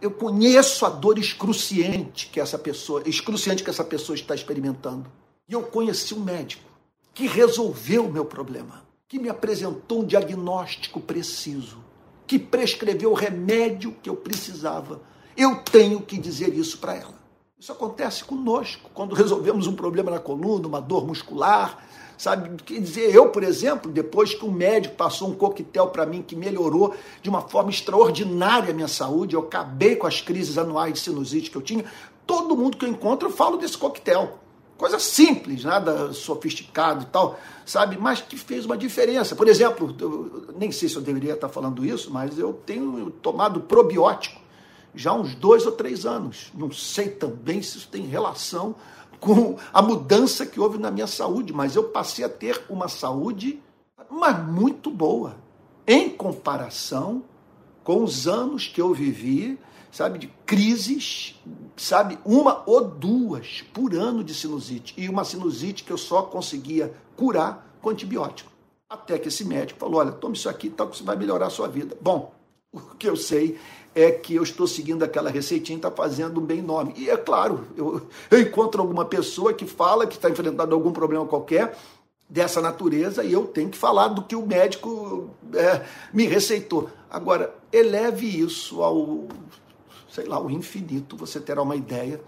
eu conheço a dor excruciante que essa pessoa, excruciante que essa pessoa está experimentando. E eu conheci um médico que resolveu o meu problema, que me apresentou um diagnóstico preciso, que prescreveu o remédio que eu precisava. Eu tenho que dizer isso para ela. Isso acontece conosco quando resolvemos um problema na coluna, uma dor muscular, sabe? Quer dizer, eu, por exemplo, depois que um médico passou um coquetel para mim que melhorou de uma forma extraordinária a minha saúde, eu acabei com as crises anuais de sinusite que eu tinha. Todo mundo que eu encontro, eu falo desse coquetel. Coisa simples, nada sofisticado e tal, sabe? Mas que fez uma diferença. Por exemplo, eu, nem sei se eu deveria estar falando isso, mas eu tenho tomado probiótico já há uns dois ou três anos. Não sei também se isso tem relação com a mudança que houve na minha saúde, mas eu passei a ter uma saúde, mas muito boa, em comparação com os anos que eu vivi sabe, de crises, sabe, uma ou duas por ano de sinusite. E uma sinusite que eu só conseguia curar com antibiótico. Até que esse médico falou: olha, tome isso aqui, tal, que você vai melhorar a sua vida. Bom, o que eu sei é que eu estou seguindo aquela receitinha e está fazendo um bem enorme. E é claro, eu, eu encontro alguma pessoa que fala que está enfrentando algum problema qualquer dessa natureza e eu tenho que falar do que o médico é, me receitou. Agora, eleve isso ao sei lá, o infinito, você terá uma ideia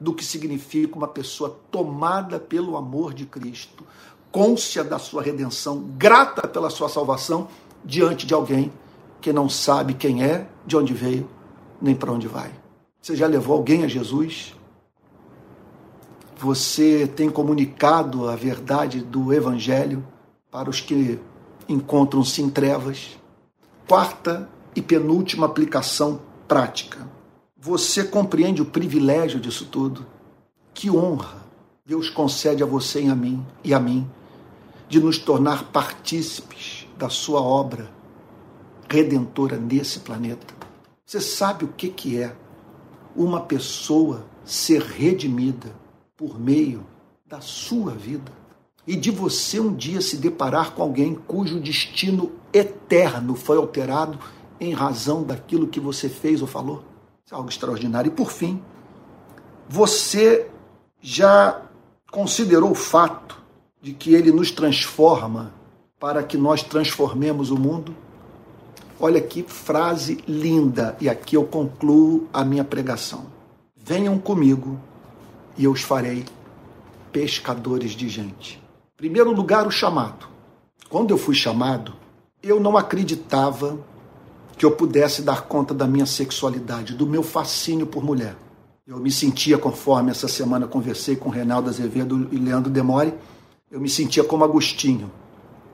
do que significa uma pessoa tomada pelo amor de Cristo, côncia da sua redenção, grata pela sua salvação, diante de alguém que não sabe quem é, de onde veio, nem para onde vai. Você já levou alguém a Jesus? Você tem comunicado a verdade do Evangelho para os que encontram-se em trevas? Quarta e penúltima aplicação prática. Você compreende o privilégio disso tudo? Que honra Deus concede a você e a mim e a mim de nos tornar partícipes da sua obra redentora nesse planeta. Você sabe o que que é uma pessoa ser redimida por meio da sua vida? E de você um dia se deparar com alguém cujo destino eterno foi alterado em razão daquilo que você fez ou falou? Algo extraordinário. E por fim, você já considerou o fato de que ele nos transforma para que nós transformemos o mundo? Olha que frase linda, e aqui eu concluo a minha pregação. Venham comigo e eu os farei pescadores de gente. Primeiro lugar, o chamado. Quando eu fui chamado, eu não acreditava que eu pudesse dar conta da minha sexualidade, do meu fascínio por mulher. Eu me sentia, conforme essa semana conversei com Reinaldo Azevedo e Leandro Demore, eu me sentia como Agostinho.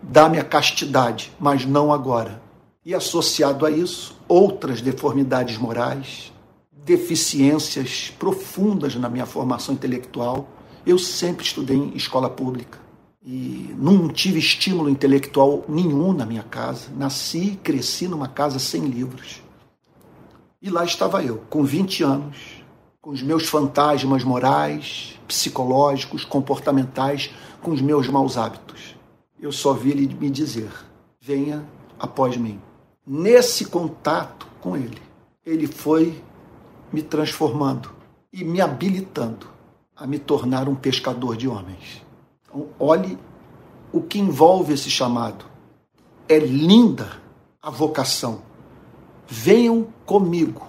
Dá-me a castidade, mas não agora. E associado a isso, outras deformidades morais, deficiências profundas na minha formação intelectual. Eu sempre estudei em escola pública e não tive estímulo intelectual nenhum na minha casa. Nasci e cresci numa casa sem livros. E lá estava eu, com 20 anos, com os meus fantasmas morais, psicológicos, comportamentais, com os meus maus hábitos. Eu só vi ele me dizer: venha após mim. Nesse contato com ele, ele foi me transformando e me habilitando a me tornar um pescador de homens. Então, olhe o que envolve esse chamado. É linda a vocação. Venham comigo,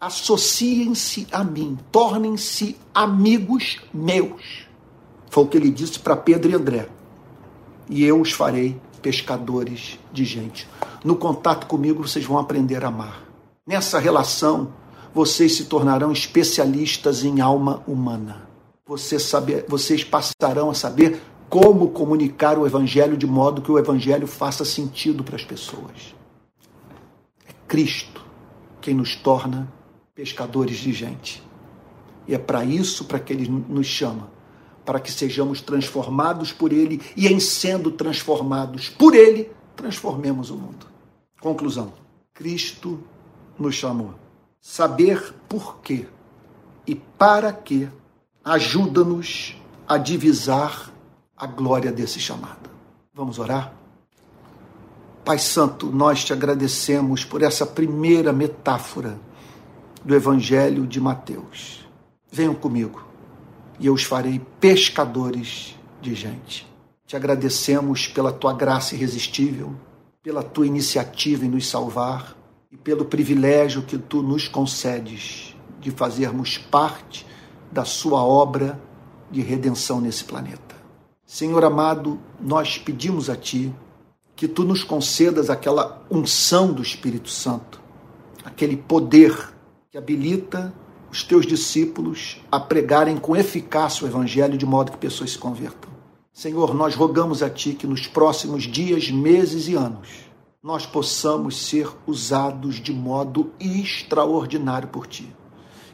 associem-se a mim, tornem-se amigos meus. Foi o que ele disse para Pedro e André. E eu os farei pescadores de gente. No contato comigo, vocês vão aprender a amar. Nessa relação, vocês se tornarão especialistas em alma humana você saber, vocês passarão a saber como comunicar o Evangelho de modo que o Evangelho faça sentido para as pessoas. É Cristo quem nos torna pescadores de gente. E é para isso para que Ele nos chama, para que sejamos transformados por Ele e, em sendo transformados por Ele, transformemos o mundo. Conclusão: Cristo nos chamou. Saber por quê e para quê ajuda-nos a divisar a glória desse chamado. Vamos orar? Pai Santo, nós te agradecemos por essa primeira metáfora do Evangelho de Mateus. Venham comigo e eu os farei pescadores de gente. Te agradecemos pela tua graça irresistível, pela tua iniciativa em nos salvar e pelo privilégio que tu nos concedes de fazermos parte da sua obra de redenção nesse planeta. Senhor amado, nós pedimos a ti que tu nos concedas aquela unção do Espírito Santo, aquele poder que habilita os teus discípulos a pregarem com eficácia o Evangelho de modo que pessoas se convertam. Senhor, nós rogamos a Ti que nos próximos dias, meses e anos nós possamos ser usados de modo extraordinário por Ti.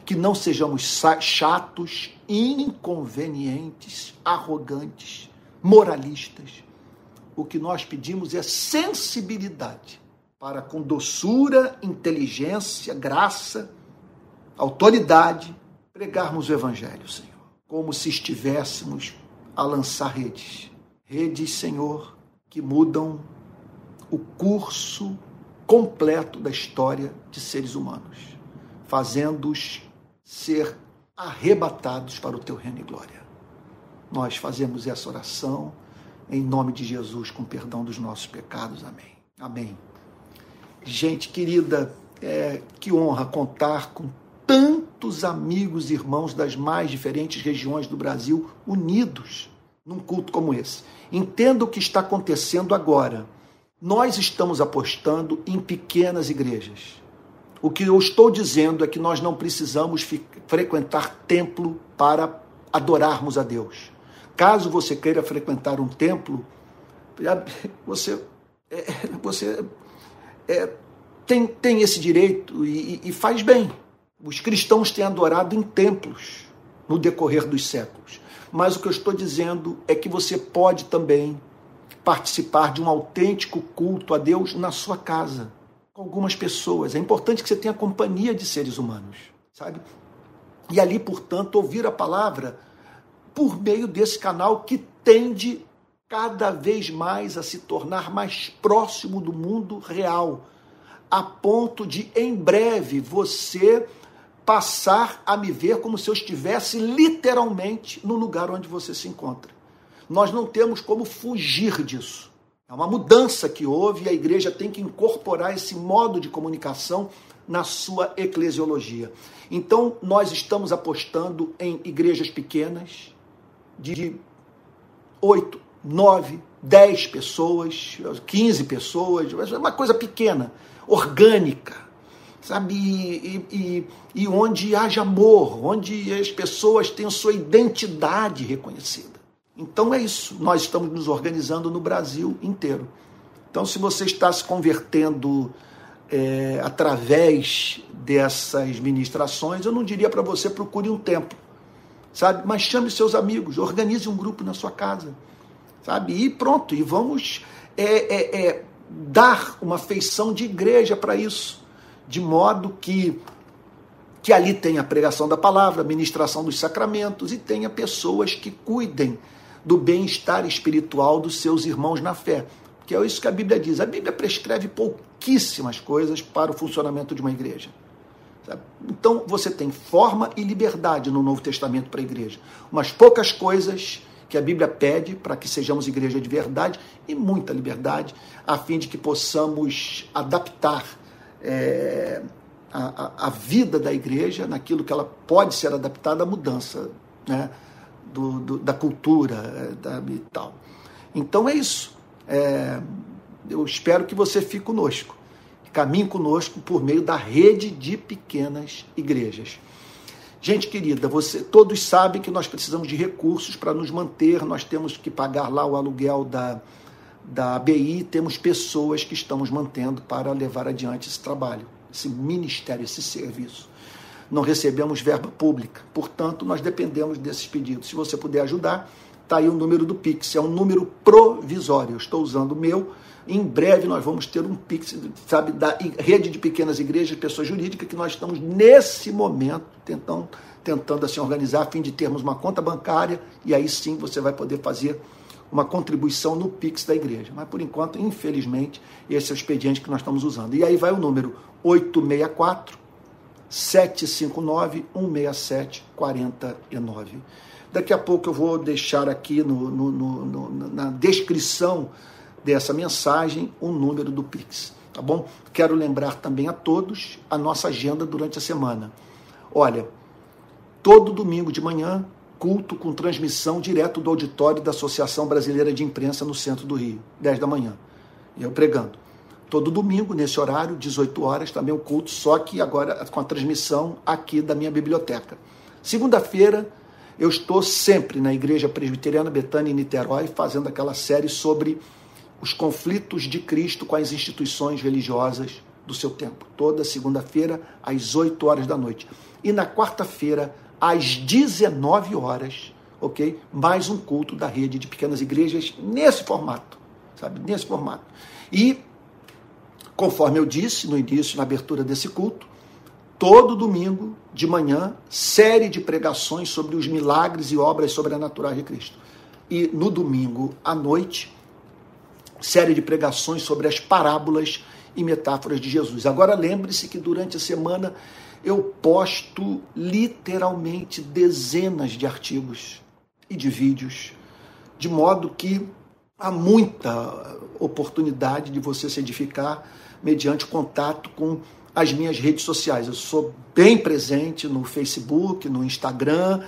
Que não sejamos chatos, inconvenientes, arrogantes, moralistas. O que nós pedimos é sensibilidade para, com doçura, inteligência, graça, autoridade, pregarmos o Evangelho, Senhor, como se estivéssemos a lançar redes. Redes, Senhor, que mudam o curso completo da história de seres humanos, fazendo-os ser arrebatados para o teu reino e glória. Nós fazemos essa oração em nome de Jesus, com perdão dos nossos pecados. Amém. Amém. Gente querida, é, que honra contar com tantos amigos e irmãos das mais diferentes regiões do Brasil unidos num culto como esse. Entenda o que está acontecendo agora. Nós estamos apostando em pequenas igrejas. O que eu estou dizendo é que nós não precisamos frequentar templo para adorarmos a Deus. Caso você queira frequentar um templo, (laughs) você, é, você é, tem, tem esse direito e, e faz bem. Os cristãos têm adorado em templos no decorrer dos séculos. Mas o que eu estou dizendo é que você pode também participar de um autêntico culto a Deus na sua casa, com algumas pessoas. É importante que você tenha companhia de seres humanos, sabe? E ali, portanto, ouvir a palavra por meio desse canal que tende cada vez mais a se tornar mais próximo do mundo real, a ponto de em breve você passar a me ver como se eu estivesse literalmente no lugar onde você se encontra. Nós não temos como fugir disso. É uma mudança que houve e a igreja tem que incorporar esse modo de comunicação na sua eclesiologia. Então, nós estamos apostando em igrejas pequenas, de 8, 9, 10 pessoas, 15 pessoas, uma coisa pequena, orgânica sabe? E, e, e onde haja amor, onde as pessoas tenham sua identidade reconhecida. Então é isso, nós estamos nos organizando no Brasil inteiro. Então, se você está se convertendo é, através dessas ministrações, eu não diria para você procure um tempo, sabe? Mas chame seus amigos, organize um grupo na sua casa, sabe? E pronto, e vamos é, é, é dar uma feição de igreja para isso de modo que que ali tenha a pregação da palavra, a ministração dos sacramentos e tenha pessoas que cuidem do bem-estar espiritual dos seus irmãos na fé. Que é isso que a Bíblia diz. A Bíblia prescreve pouquíssimas coisas para o funcionamento de uma igreja. Então você tem forma e liberdade no Novo Testamento para a igreja. Umas poucas coisas que a Bíblia pede para que sejamos igreja de verdade e muita liberdade, a fim de que possamos adaptar é, a, a, vida da igreja naquilo que ela pode ser adaptada à mudança né, do, do, da cultura é, da, e tal. Então é isso. É, eu espero que você fique conosco, caminhe conosco por meio da rede de pequenas igrejas. Gente querida, você todos sabem que nós precisamos de recursos para nos manter, nós temos que pagar lá o aluguel da, da ABI, temos pessoas que estamos mantendo para levar adiante esse trabalho, esse ministério, esse serviço. Não recebemos verba pública, portanto, nós dependemos desses pedidos. Se você puder ajudar, está aí o número do Pix, é um número provisório. Eu estou usando o meu. Em breve nós vamos ter um Pix, sabe, da rede de pequenas igrejas, pessoas jurídicas, que nós estamos nesse momento tentando, tentando assim organizar a fim de termos uma conta bancária e aí sim você vai poder fazer uma contribuição no Pix da igreja. Mas por enquanto, infelizmente, esse é o expediente que nós estamos usando. E aí vai o número 864 759-167-49. Daqui a pouco eu vou deixar aqui no, no, no, na descrição dessa mensagem o número do Pix, tá bom? Quero lembrar também a todos a nossa agenda durante a semana. Olha, todo domingo de manhã, culto com transmissão direto do auditório da Associação Brasileira de Imprensa no centro do Rio, 10 da manhã. Eu pregando. Todo domingo, nesse horário, 18 horas, também o culto, só que agora com a transmissão aqui da minha biblioteca. Segunda-feira, eu estou sempre na Igreja Presbiteriana Betânia em Niterói, fazendo aquela série sobre os conflitos de Cristo com as instituições religiosas do seu tempo. Toda segunda-feira, às 8 horas da noite. E na quarta-feira, às 19 horas, ok? Mais um culto da rede de pequenas igrejas nesse formato, sabe? Nesse formato. E, conforme eu disse no início, na abertura desse culto, todo domingo de manhã, série de pregações sobre os milagres e obras sobrenaturais de Cristo. E no domingo à noite, série de pregações sobre as parábolas e metáforas de Jesus. Agora lembre-se que durante a semana eu posto literalmente dezenas de artigos e de vídeos, de modo que há muita oportunidade de você se edificar mediante contato com as minhas redes sociais. Eu sou bem presente no Facebook, no Instagram,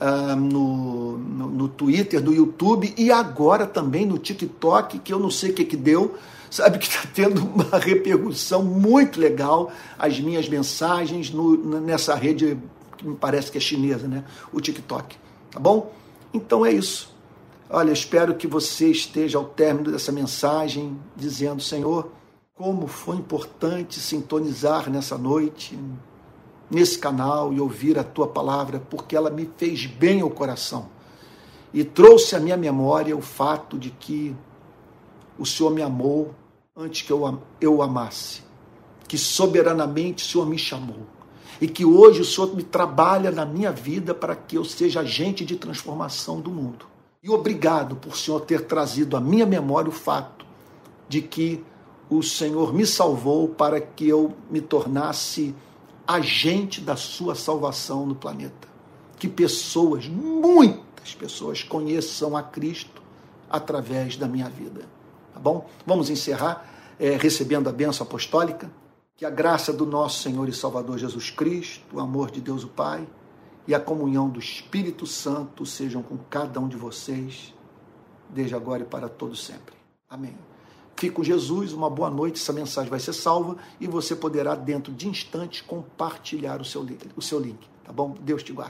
uh, no, no, no, Twitter, no YouTube e agora também no TikTok, que eu não sei o que, que deu, sabe que está tendo uma (laughs) repercussão muito legal as minhas mensagens no, nessa rede que me parece que é chinesa, né? O TikTok. Tá bom? Então é isso. Olha, espero que você esteja ao término dessa mensagem dizendo, Senhor, como foi importante sintonizar nessa noite, nesse canal e ouvir a tua palavra, porque ela me fez bem ao coração e trouxe à minha memória o fato de que o Senhor me amou antes que eu, eu o amasse, que soberanamente o Senhor me chamou e que hoje o Senhor me trabalha na minha vida para que eu seja agente de transformação do mundo. E obrigado por o Senhor ter trazido à minha memória o fato de que o Senhor me salvou para que eu me tornasse agente da sua salvação no planeta. Que pessoas, muitas pessoas, conheçam a Cristo através da minha vida. Tá bom? Vamos encerrar é, recebendo a bênção apostólica. Que a graça do nosso Senhor e Salvador Jesus Cristo, o amor de Deus o Pai e a comunhão do Espírito Santo sejam com cada um de vocês, desde agora e para todos sempre. Amém. Fique com Jesus, uma boa noite, essa mensagem vai ser salva e você poderá, dentro de instantes, compartilhar o seu o seu link tá bom? Deus te guarde.